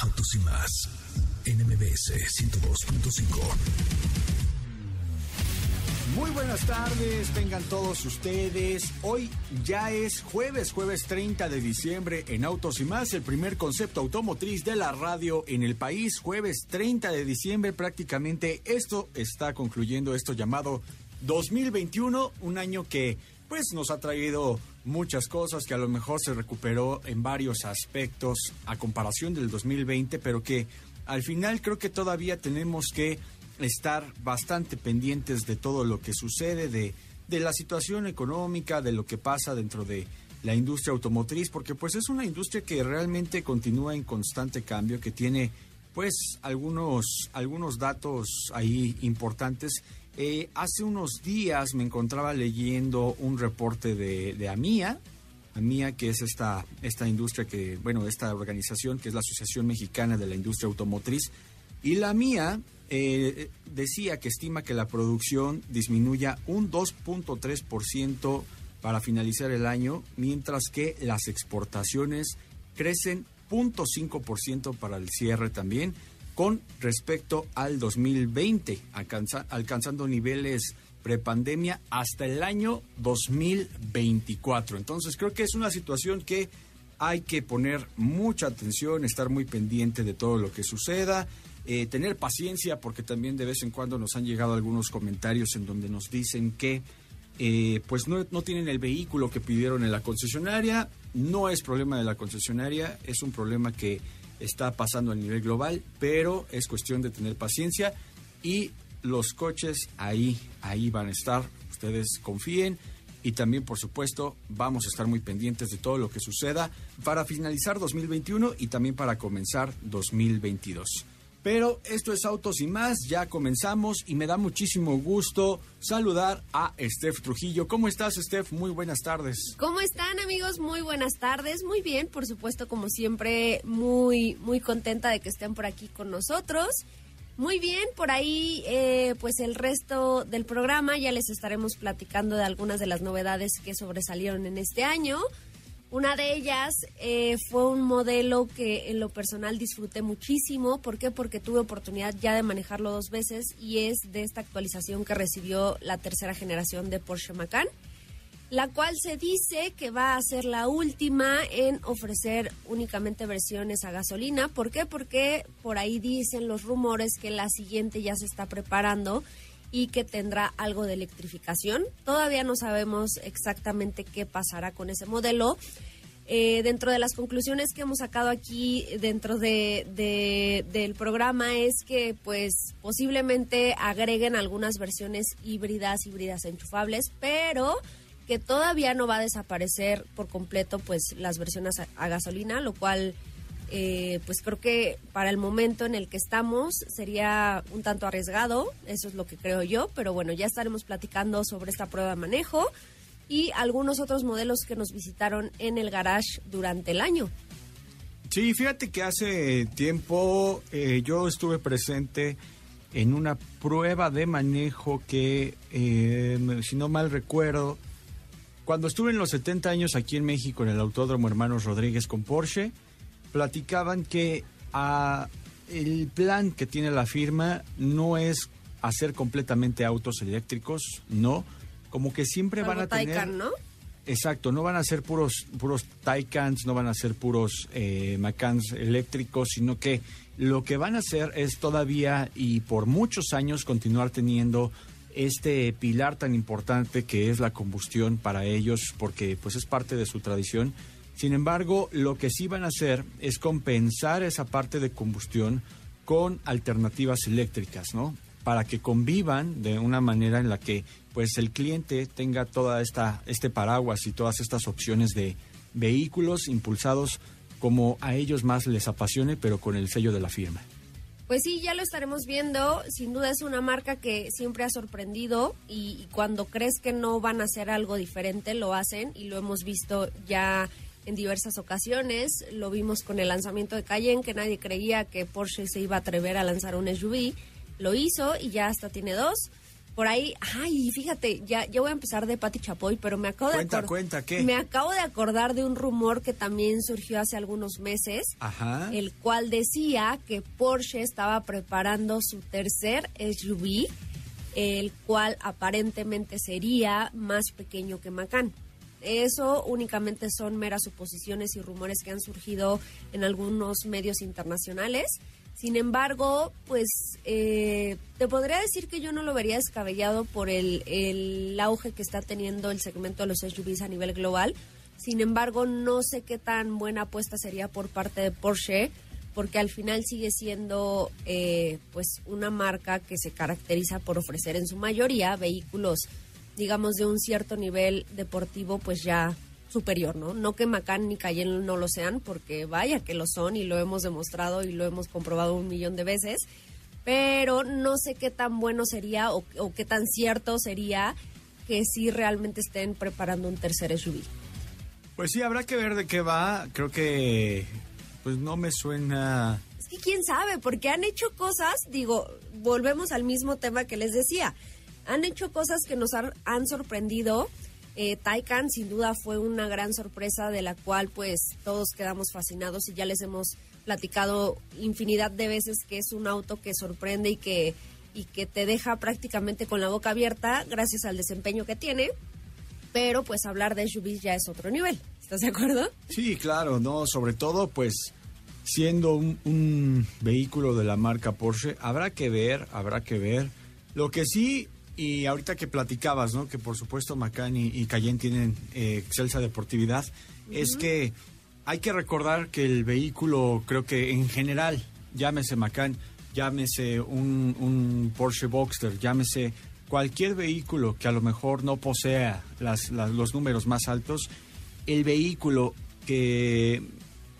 Autos y más NMBS 102.5. Muy buenas tardes, tengan todos ustedes. Hoy ya es jueves, jueves 30 de diciembre en Autos y más, el primer concepto automotriz de la radio en el país. Jueves 30 de diciembre, prácticamente esto está concluyendo esto llamado 2021, un año que pues nos ha traído muchas cosas que a lo mejor se recuperó en varios aspectos a comparación del 2020, pero que al final creo que todavía tenemos que estar bastante pendientes de todo lo que sucede, de, de la situación económica, de lo que pasa dentro de la industria automotriz, porque pues es una industria que realmente continúa en constante cambio, que tiene pues algunos, algunos datos ahí importantes. Eh, hace unos días me encontraba leyendo un reporte de, AMIA, AMIA, que es esta, esta industria que, bueno, esta organización que es la Asociación Mexicana de la Industria Automotriz. Y la MIA eh, decía que estima que la producción disminuya un 2.3% para finalizar el año, mientras que las exportaciones crecen 0.5% para el cierre también, con respecto al 2020, alcanzando niveles prepandemia hasta el año 2024. Entonces creo que es una situación que hay que poner mucha atención, estar muy pendiente de todo lo que suceda, eh, tener paciencia porque también de vez en cuando nos han llegado algunos comentarios en donde nos dicen que eh, pues no, no tienen el vehículo que pidieron en la concesionaria. No es problema de la concesionaria, es un problema que está pasando a nivel global, pero es cuestión de tener paciencia y los coches ahí, ahí van a estar. Ustedes confíen. Y también, por supuesto, vamos a estar muy pendientes de todo lo que suceda para finalizar 2021 y también para comenzar 2022. Pero esto es Autos y más, ya comenzamos y me da muchísimo gusto saludar a Steph Trujillo. ¿Cómo estás, Steph? Muy buenas tardes. ¿Cómo están, amigos? Muy buenas tardes. Muy bien, por supuesto, como siempre, muy, muy contenta de que estén por aquí con nosotros. Muy bien, por ahí eh, pues el resto del programa ya les estaremos platicando de algunas de las novedades que sobresalieron en este año. Una de ellas eh, fue un modelo que en lo personal disfruté muchísimo. ¿Por qué? Porque tuve oportunidad ya de manejarlo dos veces y es de esta actualización que recibió la tercera generación de Porsche Macan la cual se dice que va a ser la última en ofrecer únicamente versiones a gasolina. ¿Por qué? Porque por ahí dicen los rumores que la siguiente ya se está preparando y que tendrá algo de electrificación. Todavía no sabemos exactamente qué pasará con ese modelo. Eh, dentro de las conclusiones que hemos sacado aquí dentro de, del programa es que pues posiblemente agreguen algunas versiones híbridas, híbridas enchufables, pero que todavía no va a desaparecer por completo pues las versiones a, gasolina, lo cual eh, pues creo que para el momento en el que estamos sería un tanto arriesgado, eso es lo que creo yo, pero bueno, ya estaremos platicando sobre esta prueba de manejo y algunos otros modelos que nos visitaron en el garage durante el año. Sí, fíjate que hace tiempo eh, yo estuve presente en una prueba de manejo que, eh, si no mal recuerdo, cuando estuve en los 70 años aquí en México en el Autódromo Hermanos Rodríguez con Porsche, platicaban que ah, el plan que tiene la firma no es hacer completamente autos eléctricos, no, como que siempre van a tener ¿no? exacto, no van a ser puros, puros Taycans, no van a ser puros eh, Macans eléctricos, sino que lo que van a hacer es todavía y por muchos años continuar teniendo este pilar tan importante que es la combustión para ellos, porque pues es parte de su tradición. Sin embargo, lo que sí van a hacer es compensar esa parte de combustión con alternativas eléctricas, ¿no? Para que convivan de una manera en la que pues el cliente tenga toda esta este paraguas y todas estas opciones de vehículos impulsados como a ellos más les apasione, pero con el sello de la firma. Pues sí, ya lo estaremos viendo. Sin duda es una marca que siempre ha sorprendido y, cuando crees que no van a hacer algo diferente, lo hacen y lo hemos visto ya en diversas ocasiones. Lo vimos con el lanzamiento de Cayenne, que nadie creía que Porsche se iba a atrever a lanzar un SUV. Lo hizo y ya hasta tiene dos. Por ahí, ay, fíjate, ya, ya voy a empezar de Pati Chapoy, pero me acabo de acordar. Cuenta, ¿qué? Me acabo de acordar de un rumor que también surgió hace algunos meses, el cual decía que Porsche estaba preparando su tercer SUV, el cual aparentemente sería más pequeño que Macan. Eso únicamente son meras suposiciones y rumores que han surgido en algunos medios internacionales. Sin embargo, pues eh, te podría decir que yo no lo vería descabellado por el, el auge que está teniendo el segmento de los SUVs a nivel global. Sin embargo, no sé qué tan buena apuesta sería por parte de Porsche, porque al final sigue siendo eh, pues una marca que se caracteriza por ofrecer en su mayoría vehículos, digamos, de un cierto nivel deportivo, pues ya superior, ¿no? No que Macan ni Cayenne no lo sean, porque vaya que lo son y lo hemos demostrado y lo hemos comprobado un millón de veces, pero no sé qué tan bueno sería o, qué tan cierto sería que sí realmente estén preparando un tercer SUV. Pues sí, habrá que ver de qué va. Creo que pues no me suena... Es que quién sabe, porque han hecho cosas, digo, volvemos al mismo tema que les decía, han hecho cosas que nos han sorprendido eh, Taycan sin duda fue una gran sorpresa de la cual pues todos quedamos fascinados y ya les hemos platicado infinidad de veces que es un auto que sorprende y que, y que te deja prácticamente con la boca abierta gracias al desempeño que tiene. Pero pues hablar de SUVs ya es otro nivel. ¿Estás de acuerdo? Sí, claro, no, sobre todo pues siendo un vehículo de la marca Porsche, habrá que ver, habrá que ver. Lo que sí y ahorita que platicabas, ¿no? Que por supuesto Macan y, Cayenne tienen eh, excelsa deportividad, es que hay que recordar que el vehículo, creo que en general, llámese Macan, llámese un, Porsche Boxster, llámese cualquier vehículo que a lo mejor no posea los números más altos, el vehículo que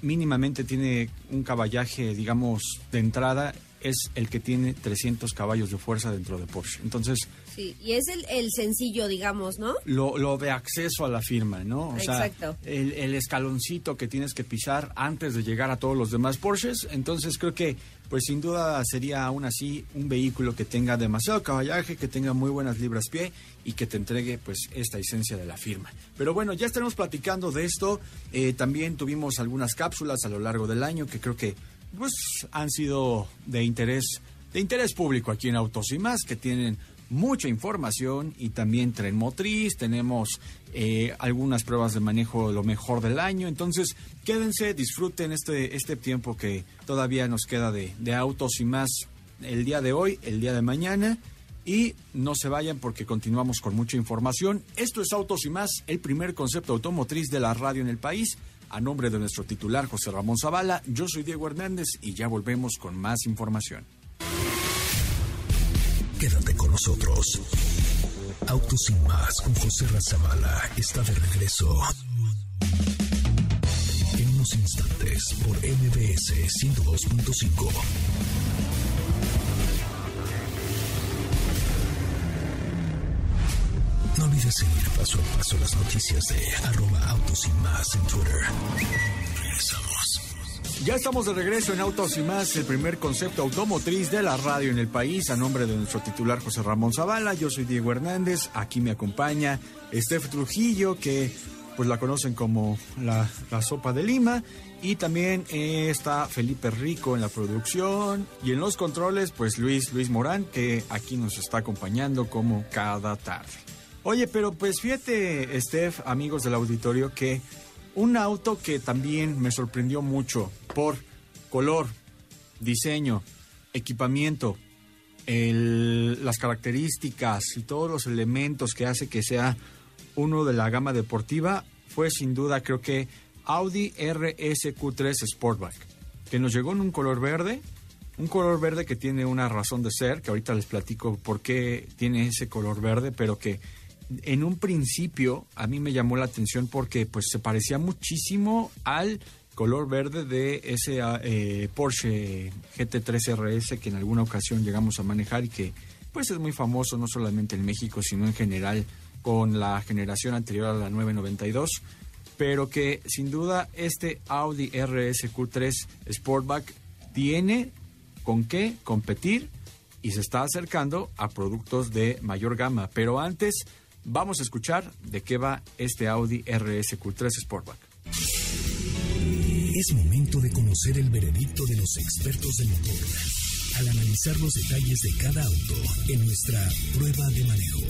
mínimamente tiene un caballaje, digamos, de entrada, es el que tiene 300 caballos de fuerza dentro de Porsche. Entonces, Sí, y es el, el sencillo, digamos, ¿no? Lo, lo, de acceso a la firma, ¿no? O Exacto. Sea, el, el, escaloncito que tienes que pisar antes de llegar a todos los demás Porsches. Entonces creo que, pues sin duda sería aún así un vehículo que tenga demasiado caballaje, que tenga muy buenas libras pie y que te entregue pues esta esencia de la firma. Pero bueno, ya estaremos platicando de esto. Eh, también tuvimos algunas cápsulas a lo largo del año que creo que pues han sido de interés de interés público aquí en Autos y más que tienen mucha información y también tren motriz, tenemos eh, algunas pruebas de manejo lo mejor del año, entonces quédense, disfruten este, este tiempo que todavía nos queda de, de autos y más el día de hoy, el día de mañana. Y no se vayan porque continuamos con mucha información. Esto es Autos y más, el primer concepto automotriz de la radio en el país. A nombre de nuestro titular José Ramón Zavala, yo soy Diego Hernández y ya volvemos con más información. Quédate con nosotros. Autos sin más con José Razabala está de regreso. En unos instantes por MBS 102.5. No olvides seguir paso a paso las noticias de arroba autos y más en Twitter. Regresamos. Ya estamos de regreso en Autos y más, el primer concepto automotriz de la radio en el país. A nombre de nuestro titular José Ramón Zavala, yo soy Diego Hernández. Aquí me acompaña Steph Trujillo, que pues la conocen como la, sopa de Lima. Y también está Felipe Rico en la producción. Y en los controles, pues Luis, Luis Morán, que aquí nos está acompañando como cada tarde. Oye, pero pues fíjate, Steph, amigos del auditorio, que un auto que también me sorprendió mucho por color, diseño, equipamiento, las características y todos los elementos que hace que sea uno de la gama deportiva fue sin duda creo que Audi RSQ3 Sportback, que nos llegó en un color verde, un color verde que tiene una razón de ser, que ahorita les platico por qué tiene ese color verde, pero que en un principio a mí me llamó la atención porque pues se parecía muchísimo al color verde de ese ah, eh, Porsche GT3 RS que en alguna ocasión llegamos a manejar y que pues es muy famoso no solamente en México sino en general con la generación anterior a la 992 pero que sin duda este Audi RSQ3 Sportback tiene con qué competir y se está acercando a productos de mayor gama. Pero antes, vamos a escuchar de qué va este Audi RSQ3 Sportback. Es momento de conocer el veredicto de los expertos del motor al analizar los detalles de cada auto en nuestra prueba de manejo.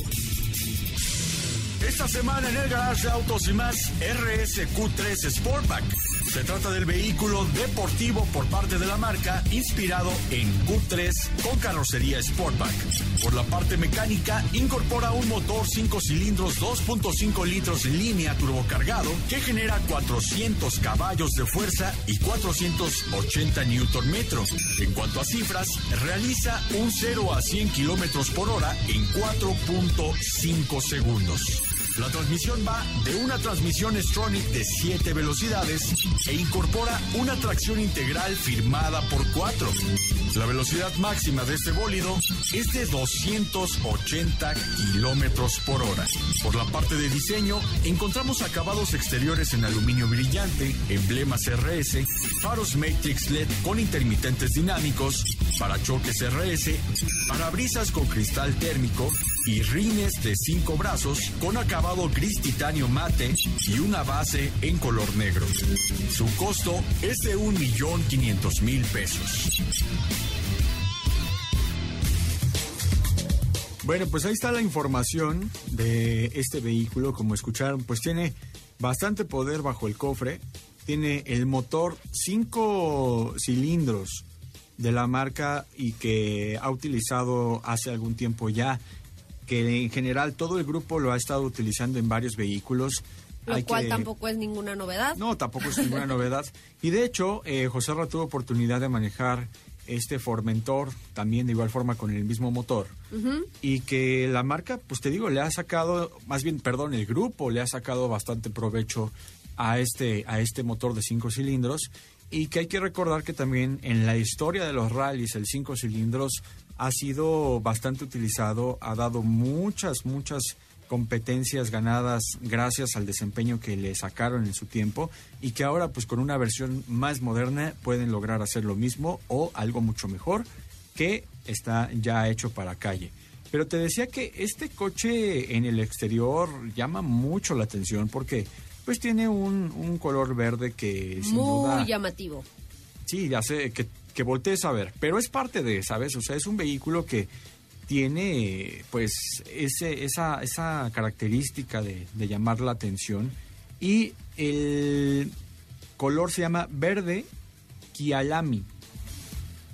Esta semana en el garage de Autos y más, RSQ3 Sportback. Se trata del vehículo deportivo por parte de la marca, inspirado en Q3 con carrocería Sportback. Por la parte mecánica, incorpora un motor 5 cilindros 2.5 litros línea turbocargado que genera 400 caballos de fuerza y 480 Nm. En cuanto a cifras, realiza un 0 a 100 kilómetros por hora en 4.5 segundos. La transmisión va de una transmisión Stronic de 7 velocidades e incorpora una tracción integral firmada por 4. La velocidad máxima de este bólido es de 280 kilómetros por hora. Por la parte de diseño, encontramos acabados exteriores en aluminio brillante, emblemas RS, faros Matrix LED con intermitentes dinámicos, parachoques RS, parabrisas con cristal térmico y rines de cinco brazos con acabado gris titanio mate y una base en color negro. Su costo es de 1.500.000 pesos. Bueno, pues ahí está la información de este vehículo. Como escucharon, pues tiene bastante poder bajo el cofre. Tiene el motor 5 cilindros de la marca y que ha utilizado hace algún tiempo ya, que en general todo el grupo lo ha estado utilizando en varios vehículos. Lo Hay cual que- tampoco es ninguna novedad. no, tampoco es ninguna novedad. Y de hecho, eh, José Ra tuvo oportunidad de manejar este Formentor, también de igual forma con el mismo motor. Y que la marca, pues te digo, le ha sacado, más bien, perdón, el grupo le ha sacado bastante provecho a este, a este motor de cinco cilindros. Y que hay que recordar que también en la historia de los rallies, el cinco cilindros ha sido bastante utilizado, ha dado muchas, muchas competencias ganadas gracias al desempeño que le sacaron en su tiempo y que ahora pues con una versión más moderna pueden lograr hacer lo mismo o algo mucho mejor que está ya hecho para calle. Pero te decía que este coche en el exterior llama mucho la atención porque pues tiene un, un color verde que sin Muy duda llamativo. Sí, sé, que, que voltees a ver, pero es parte de, ¿sabes? O sea, es un vehículo que tiene, pues, ese, esa, esa característica de, de llamar la atención y el color se llama verde Kialami.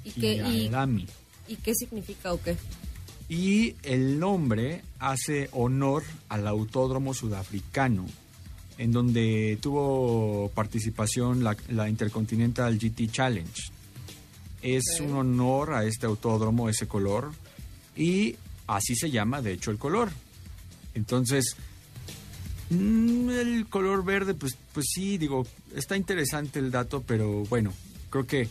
¿Y qué, y, Kialami. ¿Y qué significa o qué? Y el nombre hace honor al autódromo sudafricano, en donde tuvo participación la, la Intercontinental GT Challenge. Es un honor a este autódromo, ese color, y así se llama, de hecho, el color. Entonces, mm, el color verde, pues, pues sí, digo, está interesante el dato, pero bueno, creo que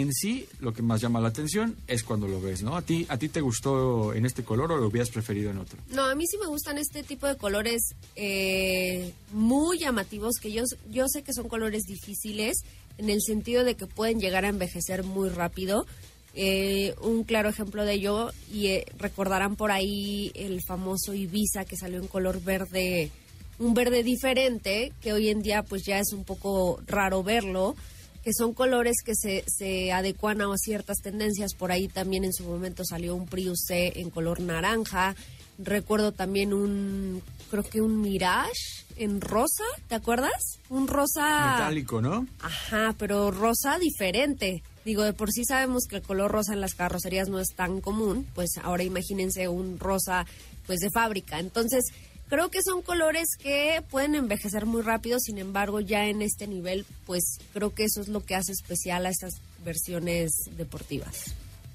en sí lo que más llama la atención es cuando lo ves, ¿no? ¿A ti, a ti te gustó en este color o lo hubieras preferido en otro? No, a mí sí me gustan este tipo de colores eh, muy llamativos, que yo, yo sé que son colores difíciles, en el sentido de que pueden llegar a envejecer muy rápido. Eh, un claro ejemplo de ello, y eh, recordarán por ahí el famoso Ibiza que salió en color verde, un verde diferente, que hoy en día pues ya es un poco raro verlo. Que son colores que se, se adecuan a ciertas tendencias. Por ahí también en su momento salió un Prius C en color naranja. Recuerdo también un, creo que un Mirage en rosa, ¿te acuerdas? Un rosa... Metálico, ¿no? Ajá, pero rosa diferente. Digo, de por sí sabemos que el color rosa en las carrocerías no es tan común, pues ahora imagínense un rosa pues de fábrica. Entonces, creo que son colores que pueden envejecer muy rápido, sin embargo, ya en este nivel, pues creo que eso es lo que hace especial a estas versiones deportivas.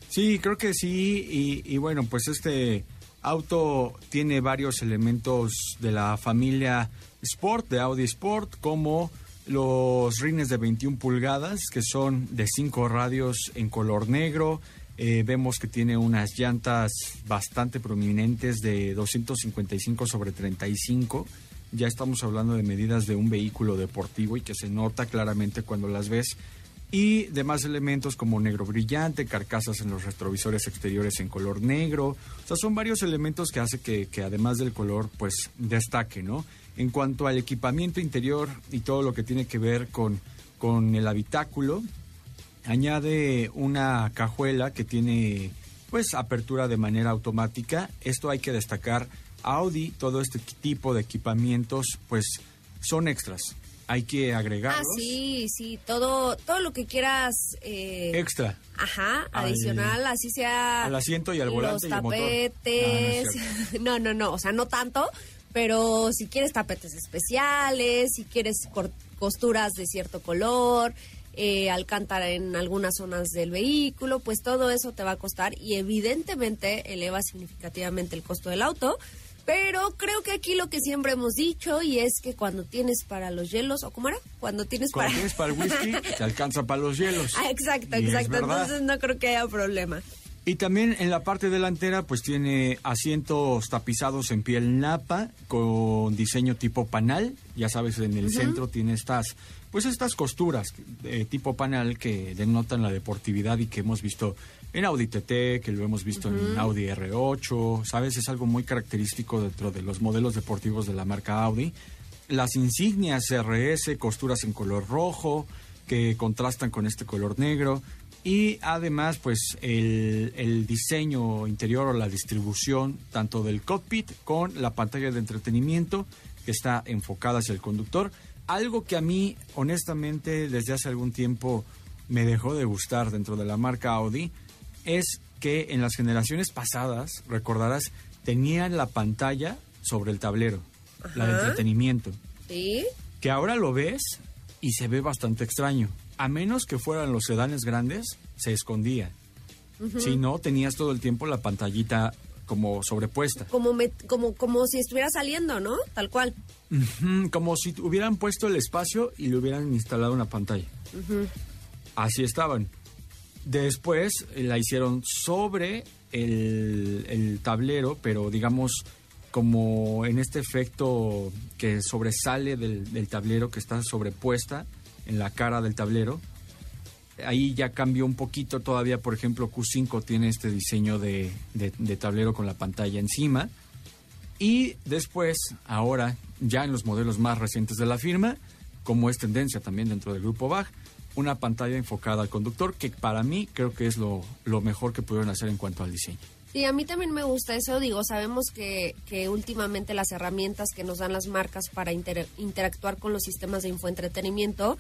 Sí, creo que sí, y, y bueno, pues este auto tiene varios elementos de la familia Sport, de Audi Sport, como los rines de 21 pulgadas, que son de 5 radios en color negro. Eh, vemos que tiene unas llantas bastante prominentes de 255 sobre 35. Ya estamos hablando de medidas de un vehículo deportivo y que se nota claramente cuando las ves. Y demás elementos como negro brillante, carcasas en los retrovisores exteriores en color negro. O sea, son varios elementos que hace que, que además del color, pues destaque, ¿no? En cuanto al equipamiento interior y todo lo que tiene que ver con, con el habitáculo, añade una cajuela que tiene pues apertura de manera automática. Esto hay que destacar. Audi, todo este tipo de equipamientos, pues son extras. Hay que agregarlos. Ah, sí, sí, todo, todo lo que quieras. Eh, Extra. Ajá, Al- adicional, así sea. al asiento y al volante Los y al motor. tapetes. Ah, no, no, no, o sea, no tanto, pero si quieres tapetes especiales, si quieres costuras de cierto color, eh, alcántara en algunas zonas del vehículo, pues todo eso te va a costar y evidentemente eleva significativamente el costo del auto. Pero creo que aquí lo que siempre hemos dicho y es que cuando tienes para los hielos, ¿o cómo era? Cuando tienes Cuando para... tienes para el whisky, te alcanza para los hielos. Ah, exacto, Y exacto. Entonces no creo que haya problema. Y también en la parte delantera, pues tiene asientos tapizados en piel napa con diseño tipo panal. Ya sabes, en el centro tiene estas, pues estas costuras de tipo panal que denotan la deportividad y que hemos visto en Audi TT, que lo hemos visto en Audi R8. Sabes, es algo muy característico dentro de los modelos deportivos de la marca Audi. Las insignias RS, costuras en color rojo, que contrastan con este color negro. Y además, pues el, el diseño interior o la distribución tanto del cockpit con la pantalla de entretenimiento que está enfocada hacia el conductor. Algo que a mí, honestamente, desde hace algún tiempo me dejó de gustar dentro de la marca Audi es que en las generaciones pasadas, recordarás, tenían la pantalla sobre el tablero, la de entretenimiento ¿Sí? que ahora lo ves y se ve bastante extraño. A menos que fueran los sedanes grandes, se escondía. Si no, tenías todo el tiempo la pantallita como sobrepuesta. Como, me- como, como si estuviera saliendo, ¿no? Tal cual. Como si hubieran puesto el espacio y le hubieran instalado una pantalla. Así estaban. Después eh, la hicieron sobre el, el tablero, pero digamos como en este efecto que sobresale del, del tablero, que está sobrepuesta en la cara del tablero. Ahí ya cambió un poquito todavía, por ejemplo, Q5 tiene este diseño de, de- tablero con la pantalla encima. Y después, ahora, ya en los modelos más recientes de la firma, como es tendencia también dentro del grupo BAG, una pantalla enfocada al conductor, que para mí creo que es lo, lo mejor que pudieron hacer en cuanto al diseño. Sí, a mí también me gusta eso. Digo, sabemos que, que últimamente las herramientas que nos dan las marcas para inter- interactuar con los sistemas de infoentretenimiento,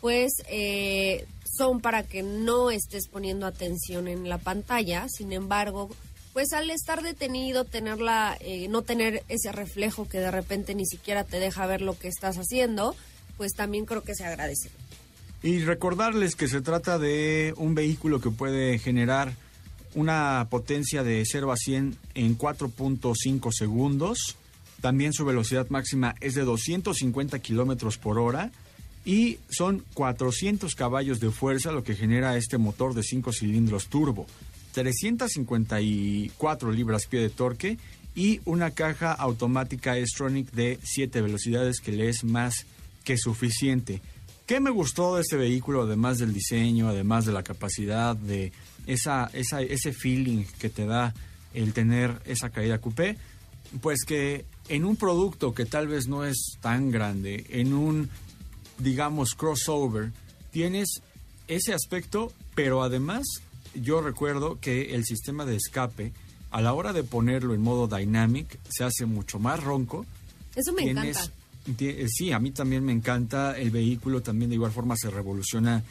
pues eh, son para que no estés poniendo atención en la pantalla. Sin embargo, pues al estar detenido, tenerla, eh, no tener ese reflejo que de repente ni siquiera te deja ver lo que estás haciendo, pues también creo que se agradece. Y recordarles que se trata de un vehículo que puede generar una potencia de 0 a 100 en 4.5 segundos. También su velocidad máxima es de 250 kilómetros por hora. Y son 400 caballos de fuerza, lo que genera este motor de 5 cilindros turbo. 354 libras-pie de torque y una caja automática S-Tronic de 7 velocidades que le es más que suficiente. ¿Qué me gustó de este vehículo, además del diseño, además de la capacidad, de esa, esa, ese feeling que te da el tener esa caída coupé? Pues que en un producto que tal vez no es tan grande, en un, digamos, crossover, tienes ese aspecto, pero además yo recuerdo que el sistema de escape, a la hora de ponerlo en modo dynamic, se hace mucho más ronco. Eso me encanta. Eh, sí, a mí también me encanta. El vehículo también de igual forma se revoluciona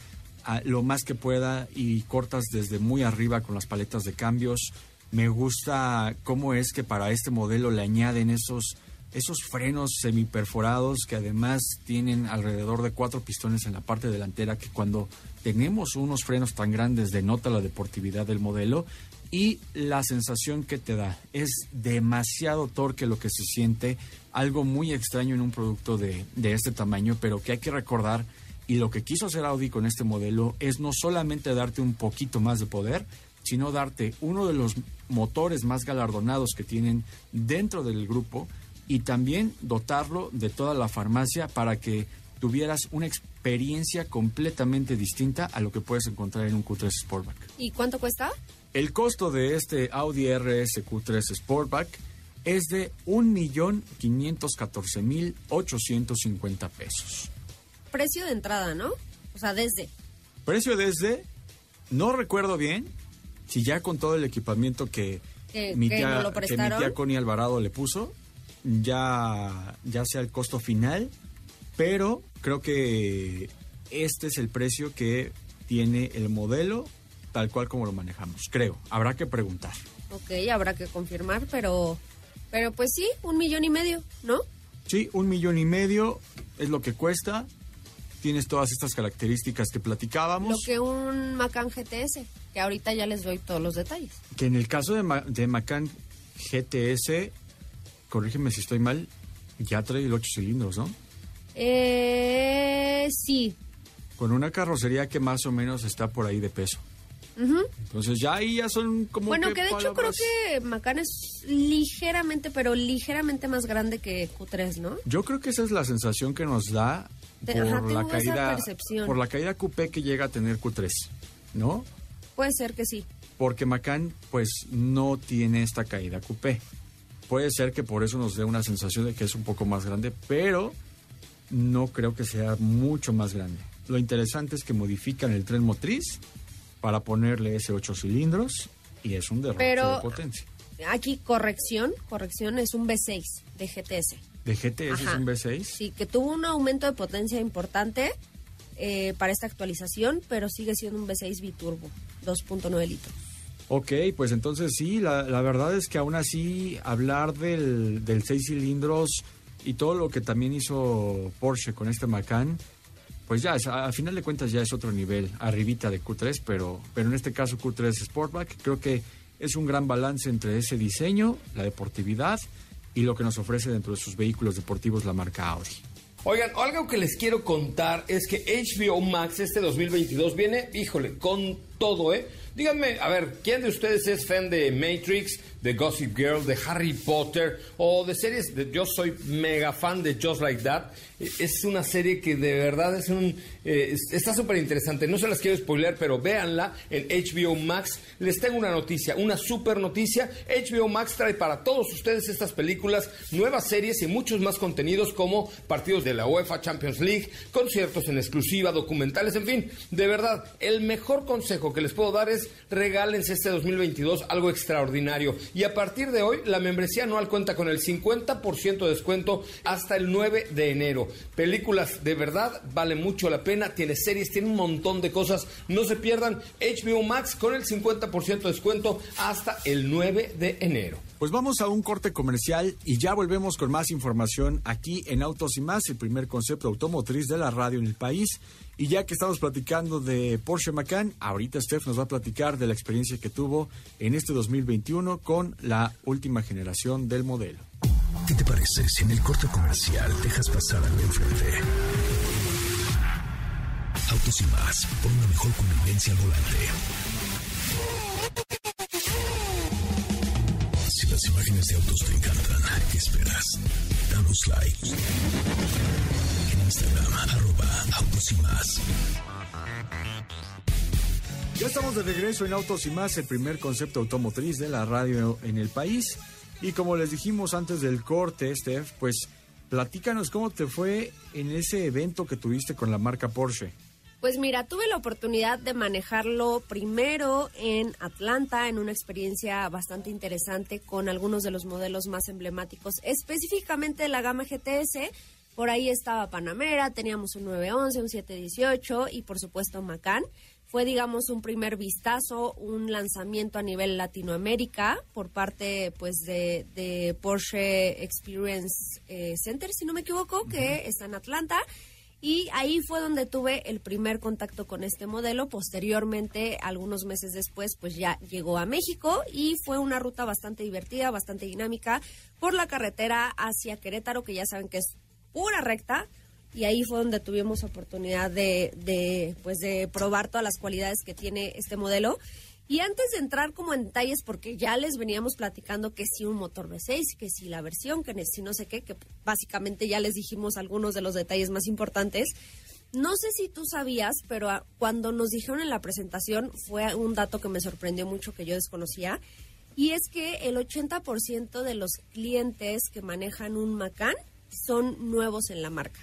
lo más que pueda y cortas desde muy arriba con las paletas de cambios. Me gusta cómo es que para este modelo le añaden esos, esos frenos semiperforados que además tienen alrededor de cuatro pistones en la parte delantera que cuando tenemos unos frenos tan grandes denota la deportividad del modelo y la sensación que te da. Es demasiado torque lo que se siente, algo muy extraño en un producto de, de este tamaño, pero que hay que recordar y lo que quiso hacer Audi con este modelo es no solamente darte un poquito más de poder, sino darte uno de los motores más galardonados que tienen dentro del grupo y también dotarlo de toda la farmacia para que tuvieras una experiencia completamente distinta a lo que puedes encontrar en un Q3 Sportback. ¿Y cuánto cuesta? El costo de este Audi RS Q3 Sportback es de 1.514.850 pesos. Precio de entrada, ¿no? O sea, desde. Precio desde, no recuerdo bien, si ya con todo el equipamiento que, mi, tía, que mi tía Connie Alvarado le puso, ya, ya sea el costo final, pero creo que este es el precio que tiene el modelo tal cual como lo manejamos, creo. Habrá que preguntar. Ok, habrá que confirmar, pero, pero pues sí, un millón y medio, ¿no? Sí, un millón y medio es lo que cuesta. Tienes todas estas características que platicábamos. Lo que un Macan GTS, que ahorita ya les doy todos los detalles. Que en el caso de, de Macan GTS, corrígeme si estoy mal, ya trae el 8 cilindros, ¿no? Eh, sí. Con una carrocería que más o menos está por ahí de peso. Entonces ya ahí ya son como Bueno, que, de hecho creo que Macan es ligeramente, pero ligeramente más grande que Q3, ¿no? Yo creo que esa es la sensación que nos da por la caída por la caída coupé que llega a tener Q3, ¿no? Puede ser que sí. Porque Macan pues no tiene esta caída coupé. Puede ser que por eso nos dé una sensación de que es un poco más grande, pero no creo que sea mucho más grande. Lo interesante es que modifican el tren motriz para ponerle ese 8 cilindros y es un derroche de potencia. Aquí corrección, corrección es un V6 de GTS. ¿De GTS es un V6? Sí, que tuvo un aumento de potencia importante eh, para esta actualización, pero sigue siendo un V6 biturbo, 2.9 litros. Ok, pues entonces sí, la, la, verdad es que aún así hablar del, del 6 cilindros y todo lo que también hizo Porsche con este Macan, pues ya, a, final de cuentas ya es otro nivel, arribita de Q3, pero, pero en este caso Q3 Sportback, creo que es un gran balance entre ese diseño, la deportividad y lo que nos ofrece dentro de sus vehículos deportivos la marca Audi. Oigan, algo que les quiero contar es que HBO Max este 2022 viene, híjole, con todo, ¿eh? Díganme, a ver, ¿quién de ustedes es fan de Matrix, de Gossip Girl, de Harry Potter o de series? De, yo soy mega fan de Just Like That. Es una serie que de verdad es un eh, está súper interesante. No se las quiero spoiler, pero véanla en HBO Max. Les tengo una noticia, una super noticia. HBO Max trae para todos ustedes estas películas, nuevas series y muchos más contenidos como partidos de la UEFA Champions League, conciertos en exclusiva, documentales, en fin. De verdad, el mejor consejo que les puedo dar es regálense este 2022 algo extraordinario. Y a partir de hoy, la membresía anual cuenta con el 50% de descuento hasta el 9 de enero. Películas de verdad, vale mucho la pena, tiene series, tiene un montón de cosas. No se pierdan HBO Max con el 50% de descuento hasta el 9 de enero. Pues vamos a un corte comercial y ya volvemos con más información aquí en Autos y más, el primer concepto automotriz de la radio en el país. Y ya que estamos platicando de Porsche Macan, ahorita Steph nos va a platicar de la experiencia que tuvo en este 2021 con la última generación del modelo. ¿Qué te parece si en el corte comercial dejas pasar al de enfrente? Autos y más, por una mejor convivencia al volante. Si las imágenes de autos te encantan, ¿qué esperas? Danos like. En Instagram, arroba autos y más. Ya estamos de regreso en Autos y más, el primer concepto automotriz de la radio en el país. Y como les dijimos antes del corte, Steph, pues platícanos cómo te fue en ese evento que tuviste con la marca Porsche. Pues mira, tuve la oportunidad de manejarlo primero en Atlanta, en una experiencia bastante interesante con algunos de los modelos más emblemáticos, específicamente de la gama GTS. Por ahí estaba Panamera, teníamos un 911, un 718 y por supuesto Macan. Fue, digamos, un primer vistazo, un lanzamiento a nivel Latinoamérica por parte, pues, de, de Porsche Experience eh, Center, si no me equivoco, que está en Atlanta. Y ahí fue donde tuve el primer contacto con este modelo. Posteriormente, algunos meses después, pues ya llegó a México y fue una ruta bastante divertida, bastante dinámica por la carretera hacia Querétaro, que ya saben que es pura recta. Y ahí fue donde tuvimos oportunidad de, pues de probar todas las cualidades que tiene este modelo. Y antes de entrar como en detalles, porque ya les veníamos platicando que si un motor V6, que si la versión, que si no sé qué, que básicamente ya les dijimos algunos de los detalles más importantes. No sé si tú sabías, pero cuando nos dijeron en la presentación fue un dato que me sorprendió mucho que yo desconocía. Y es que el 80% de los clientes que manejan un Macan son nuevos en la marca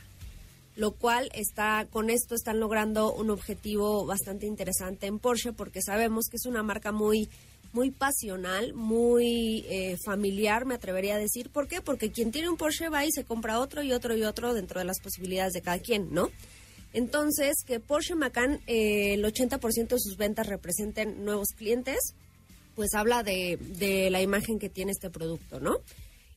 lo cual está con esto están logrando un objetivo bastante interesante en Porsche porque sabemos que es una marca muy muy pasional, muy eh, familiar, me atrevería a decir. ¿Por qué? Porque quien tiene un Porsche va y se compra otro y otro y otro dentro de las posibilidades de cada quien, ¿no? Entonces, que Porsche Macan eh, el 80% de sus ventas representen nuevos clientes, pues habla de, de la imagen que tiene este producto, ¿no?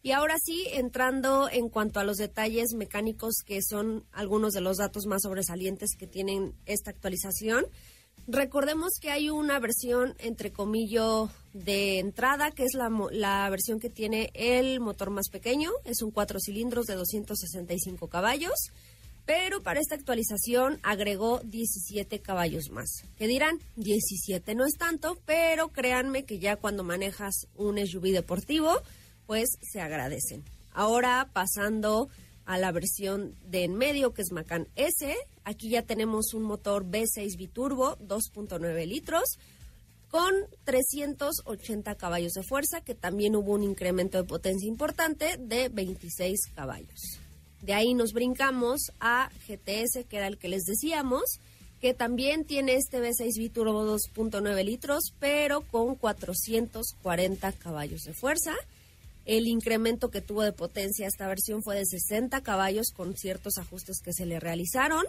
Y ahora sí, entrando en cuanto a los detalles mecánicos, que son algunos de los datos más sobresalientes que tienen esta actualización. Recordemos que hay una versión, entre comillas, de entrada, que es la, la, versión que tiene el motor más pequeño, es un cuatro cilindros de 265 caballos, pero para esta actualización agregó 17 caballos más. Que dirán, 17 no es tanto, pero créanme que ya cuando manejas un SUV deportivo, pues se agradecen. Ahora pasando a la versión de en medio que es Macan S, aquí ya tenemos un motor V6 biturbo 2.9 litros con 380 caballos de fuerza, que también hubo un incremento de potencia importante de 26 caballos. De ahí nos brincamos a GTS, que era el que les decíamos, que también tiene este V6 biturbo 2.9 litros, pero con 440 caballos de fuerza. El incremento que tuvo de potencia esta versión fue de 60 caballos con ciertos ajustes que se le realizaron.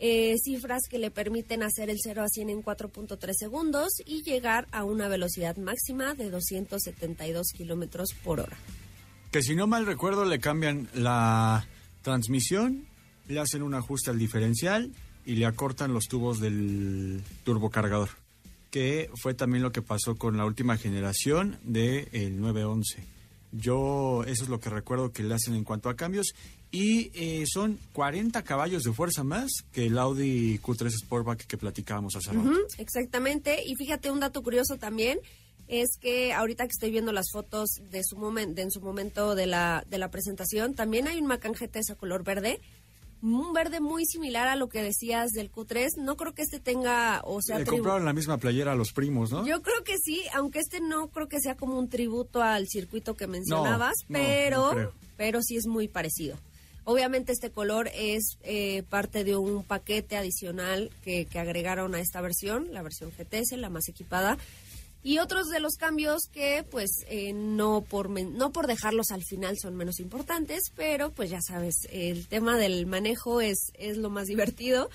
Eh, cifras que le permiten hacer el 0 a 100 en 4.3 segundos y llegar a una velocidad máxima de 272 kilómetros por hora. Que si no mal recuerdo, le cambian la transmisión, le hacen un ajuste al diferencial y le acortan los tubos del turbocargador. Que fue también lo que pasó con la última generación del 911 yo eso es lo que recuerdo que le hacen en cuanto a cambios. Y eh, son 40 caballos de fuerza más que el Audi Q3 Sportback que platicábamos hace rato. exactamente. Y fíjate, un dato curioso también es que ahorita que estoy viendo las fotos de su momento, en su momento de la, de la presentación, también hay un Macan GT a color verde un verde muy similar a lo que decías del Q3. No creo que este tenga, o sea... Le compraron la misma playera a los primos, ¿no? Yo creo que sí, aunque este no creo que sea como un tributo al circuito que mencionabas, pero, pero sí es muy parecido. Obviamente este color es eh, parte de un paquete adicional que, que agregaron a esta versión, la versión GTS, la más equipada, y otros de los cambios que, pues, eh, no, por no por dejarlos al final son menos importantes, pero pues ya sabes, el tema del manejo es, es lo más divertido.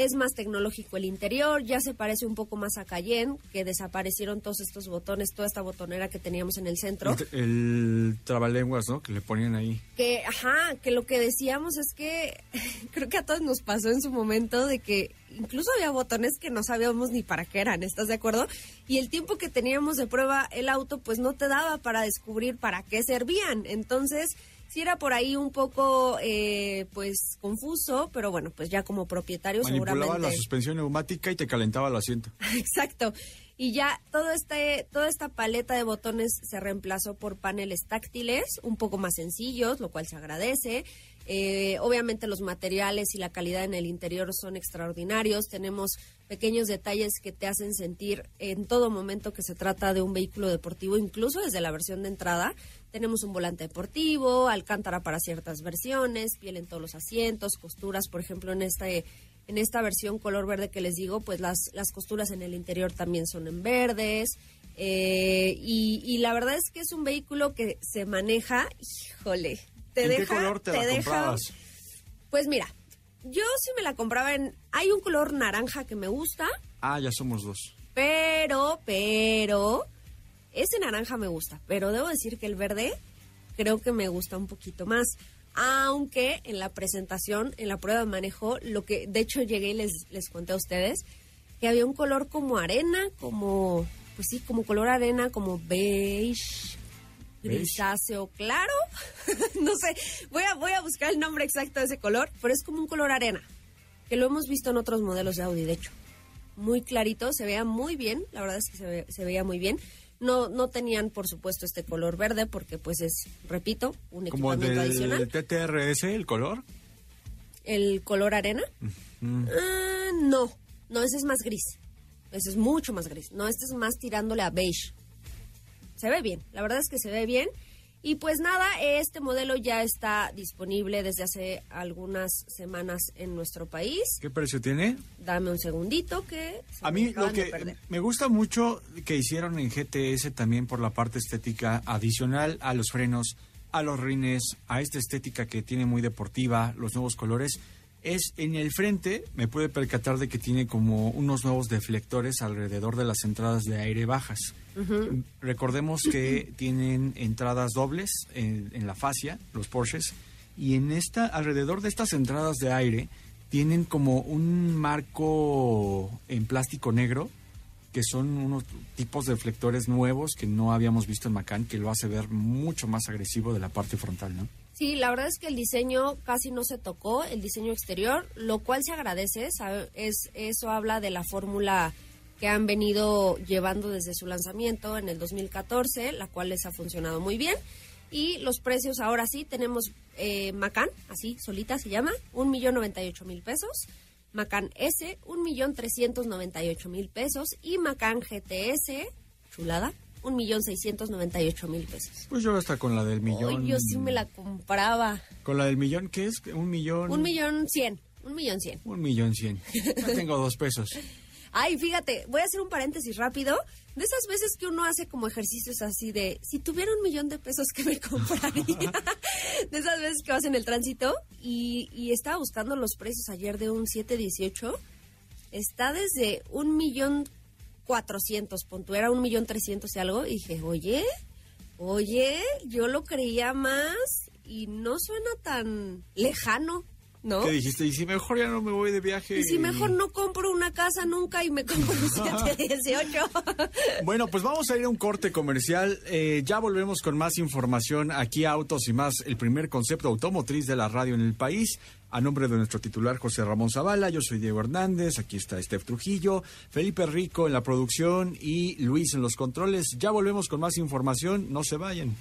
Es más tecnológico el interior, ya se parece un poco más a Cayenne, que desaparecieron todos estos botones, toda esta botonera que teníamos en el centro. El, el trabalenguas, ¿no? Que le ponían ahí. Que, ajá, que lo que decíamos es que creo que a todos nos pasó en su momento de que incluso había botones que no sabíamos ni para qué eran, ¿estás de acuerdo? Y el tiempo que teníamos de prueba el auto, pues no te daba para descubrir para qué servían. Entonces, sí era por ahí un poco, eh, pues, confuso, pero bueno, pues ya como propietario Manipulaba seguramente... la suspensión neumática y te calentaba el asiento. Exacto. Y ya todo este, toda esta paleta de botones se reemplazó por paneles táctiles, un poco más sencillos, lo cual se agradece. Eh, obviamente los materiales y la calidad en el interior son extraordinarios. Tenemos pequeños detalles que te hacen sentir en todo momento que se trata de un vehículo deportivo, incluso desde la versión de entrada. Tenemos un volante deportivo, alcántara para ciertas versiones, piel en todos los asientos, costuras, por ejemplo, en este En esta versión color verde que les digo, pues las, las costuras en el interior también son en verdes. eh, y, y la verdad es que es un vehículo que se maneja, híjole, te ¿En deja, qué color te, la deja- comprabas? Pues mira, yo sí me la compraba en, hay un color naranja que me gusta, Ah, ya somos dos. pero, pero, ese naranja me gusta, pero debo decir que el verde creo que me gusta un poquito más. Aunque en la presentación, en la prueba de manejo, lo que de hecho llegué y les, les conté a ustedes, que había un color como arena, como, pues sí, como color arena, como beige, grisáceo claro. no sé, voy a, voy a buscar el nombre exacto de ese color, pero es como un color arena, que lo hemos visto en otros modelos de Audi, de hecho muy clarito, se veía muy bien, la verdad es que se, ve- se veía muy bien. No, no tenían, por supuesto, este color verde porque, pues, es, repito, un Como equipamiento del adicional. TTRS, el color. El color arena, ah, no, no, ese es más gris. Ese es mucho más gris. No, este es más tirándole a beige. Se ve bien, la verdad es que se ve bien. Y pues nada, este modelo ya está disponible desde hace algunas semanas en nuestro país. ¿Qué precio tiene? Dame un segundito que... se A mí lo que me gusta mucho que hicieron en GTS también por la parte estética adicional a los frenos, a los rines, a esta estética que tiene muy deportiva, los nuevos colores, es en el frente, me puede percatar de que tiene como unos nuevos deflectores alrededor de las entradas de aire bajas. Recordemos que tienen entradas dobles en, en la fascia, los Porsches, y en esta, alrededor de estas entradas de aire, tienen como un marco en plástico negro, que son unos tipos de reflectores nuevos que no habíamos visto en Macan, que lo hace ver mucho más agresivo de la parte frontal, ¿no? Sí, la verdad es que el diseño casi no se tocó, el diseño exterior, lo cual se agradece, sabe- es eso habla de la fórmula que han venido llevando desde su lanzamiento en el 2014, la cual les ha funcionado muy bien. Y los precios ahora sí, tenemos eh, Macan, así solita se llama, un millón noventa y ocho mil pesos. Macan S, un millón trescientos noventa y ocho mil pesos. Y Macan GTS, chulada, un millón seiscientos noventa y ocho mil pesos. Pues yo hasta con la del millón. Ay, yo sí me la compraba. Con la del millón, ¿qué es? Un millón. Un millón cien. Un millón cien. Un millón cien. Ya tengo dos pesos. Ay, fíjate, voy a hacer un paréntesis rápido. De esas veces que uno hace como ejercicios así de, si tuviera un millón de pesos, ¿qué me compraría? de esas veces que vas en el tránsito y, y estaba buscando los precios ayer de un 718. Está desde un millón cuatrocientos, punto, era un millón trescientos y algo. Y dije, oye, oye, yo lo creía más y no suena tan lejano, ¿no? ¿Qué dijiste? Y si mejor ya no me voy de viaje. Y si mejor no compro una casa nunca y me compro un 718. Bueno, pues vamos a ir a un corte comercial. Eh, ya volvemos con más información aquí a Autos y más, el primer concepto automotriz de la radio en el país. A nombre de nuestro titular José Ramón Zavala, yo soy Diego Hernández, aquí está Steph Trujillo, Felipe Rico en la producción y Luis en los controles. Ya volvemos con más información, no se vayan.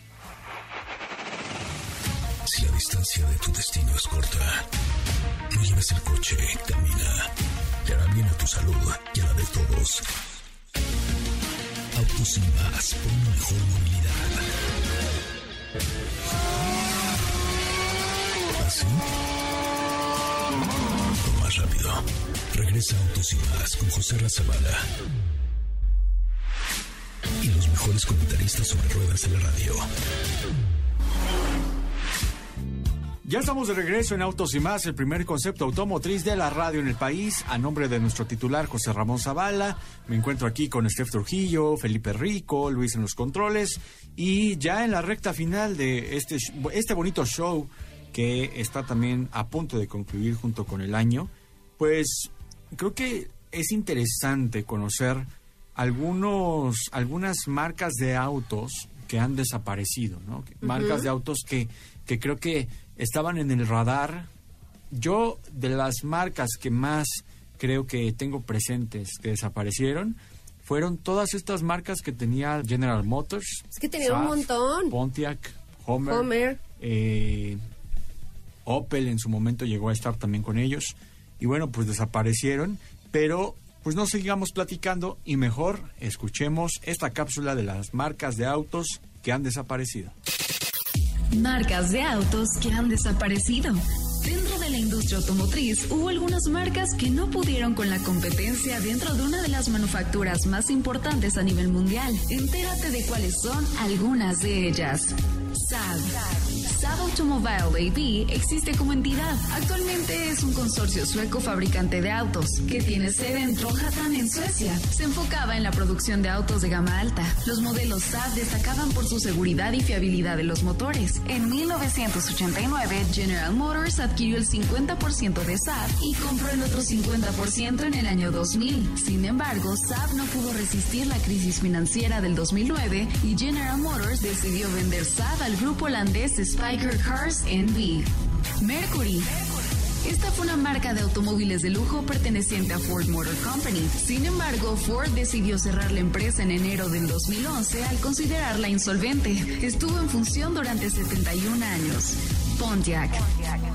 Si la distancia de tu destino es corta, no lleves el coche, camina. Te hará bien a tu salud y a la de todos. Autos y más, por una mejor movilidad. ¿Así? O más rápido. Regresa Autos y más con José Razabala. Y los mejores comentaristas sobre ruedas en la radio. Ya estamos de regreso en Autos y más, el primer concepto automotriz de la radio en el país. A nombre de nuestro titular José Ramón Zavala, me encuentro aquí con Steph Trujillo, Felipe Rico, Luis en los controles y ya en la recta final de este, este bonito show que está también a punto de concluir junto con el año, pues creo que es interesante conocer algunos, algunas marcas de autos que han desaparecido, ¿no? Marcas de autos que, que creo que estaban en el radar. Yo, de las marcas que más creo que tengo presentes que desaparecieron, fueron todas estas marcas que tenía General Motors. Es que tenían un montón. Pontiac, Homer. Homer. eh, Opel en su momento llegó a estar también con ellos. Y bueno, pues desaparecieron. Pero pues no sigamos platicando y mejor escuchemos esta cápsula de las marcas de autos que han desaparecido. Marcas de autos que han desaparecido. Dentro de la industria automotriz, hubo algunas marcas que no pudieron con la competencia dentro de una de las manufacturas más importantes a nivel mundial. Entérate de cuáles son algunas de ellas. Saab. Saab Automobile AB existe como entidad. Actualmente es un consorcio sueco fabricante de autos que tiene sede en Trollhättan en Suecia. Se enfocaba en la producción de autos de gama alta. Los modelos Saab destacaban por su seguridad y fiabilidad de los motores. En 1989, General Motors adquirió el 50% de Saab y compró el otro 50% en el año 2000. Sin embargo, Saab no pudo resistir la crisis financiera del 2009 y General Motors decidió vender Saab al grupo holandés Spyker Cars NV. Mercury. Esta fue una marca de automóviles de lujo perteneciente a Ford Motor Company. Sin embargo, Ford decidió cerrar la empresa en enero del 2011 al considerarla insolvente. Estuvo en función durante 71 años. Pontiac.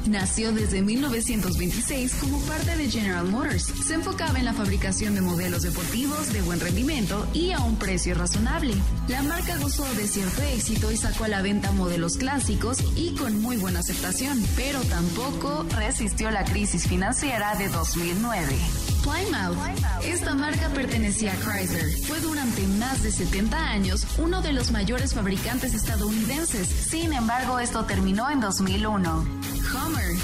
Nació desde 1926 como parte de General Motors. Se enfocaba en la fabricación de modelos deportivos de buen rendimiento y a un precio razonable. La marca gozó de cierto éxito y sacó a la venta modelos clásicos y con muy buena aceptación, pero tampoco resistió la crisis financiera de 2009. Plymouth. Esta marca pertenecía a Chrysler. Fue durante más de 70 años uno de los mayores fabricantes estadounidenses. Sin embargo, esto terminó en 2001. Hummer.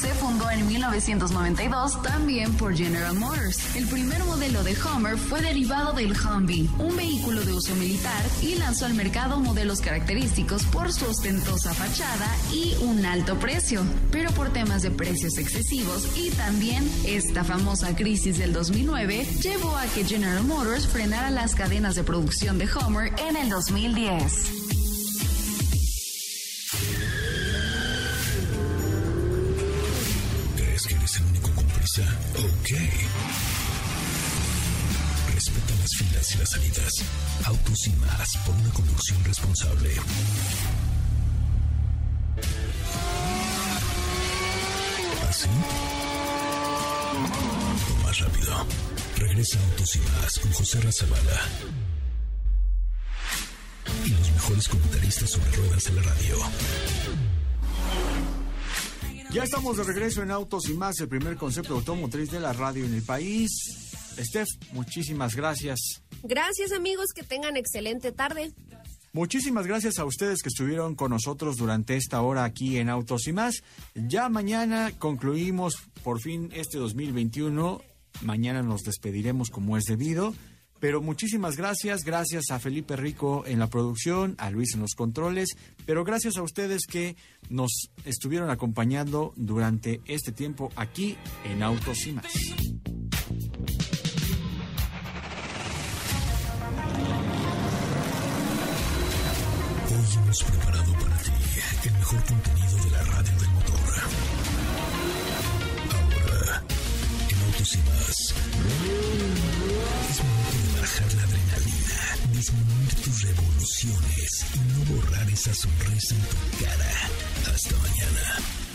Se fundó en 1992 también por General Motors. El primer modelo de Hummer fue derivado del Humvee, un vehículo de uso militar, y lanzó al mercado modelos característicos por su ostentosa fachada y un alto precio. Pero por temas de precios excesivos y también esta famosa crisis del 2009 llevó a que General Motors frenara las cadenas de producción de Hummer en el 2010. Respeta las filas y las salidas. Autos y más por una conducción responsable. ¿Así? O más rápido. Regresa Autos y más con José Razabala. Y los mejores comentaristas sobre ruedas de la radio. Ya estamos de regreso en Autos y más, el primer concepto automotriz de la radio en el país. Steph, muchísimas gracias. Gracias amigos, que tengan excelente tarde. Muchísimas gracias a ustedes que estuvieron con nosotros durante esta hora aquí en Autos y más. Ya mañana concluimos por fin este 2021. Mañana nos despediremos como es debido. Pero muchísimas gracias, gracias a Felipe Rico en la producción, a Luis en los controles, pero gracias a ustedes que nos estuvieron acompañando durante este tiempo aquí en Autos y más. Hoy hemos preparado para ti el mejor contenido de la radio del motor. Ahora, en Autos y más, la adrenalina, disminuir tus revoluciones y no borrar esa sonrisa en tu cara. Hasta mañana.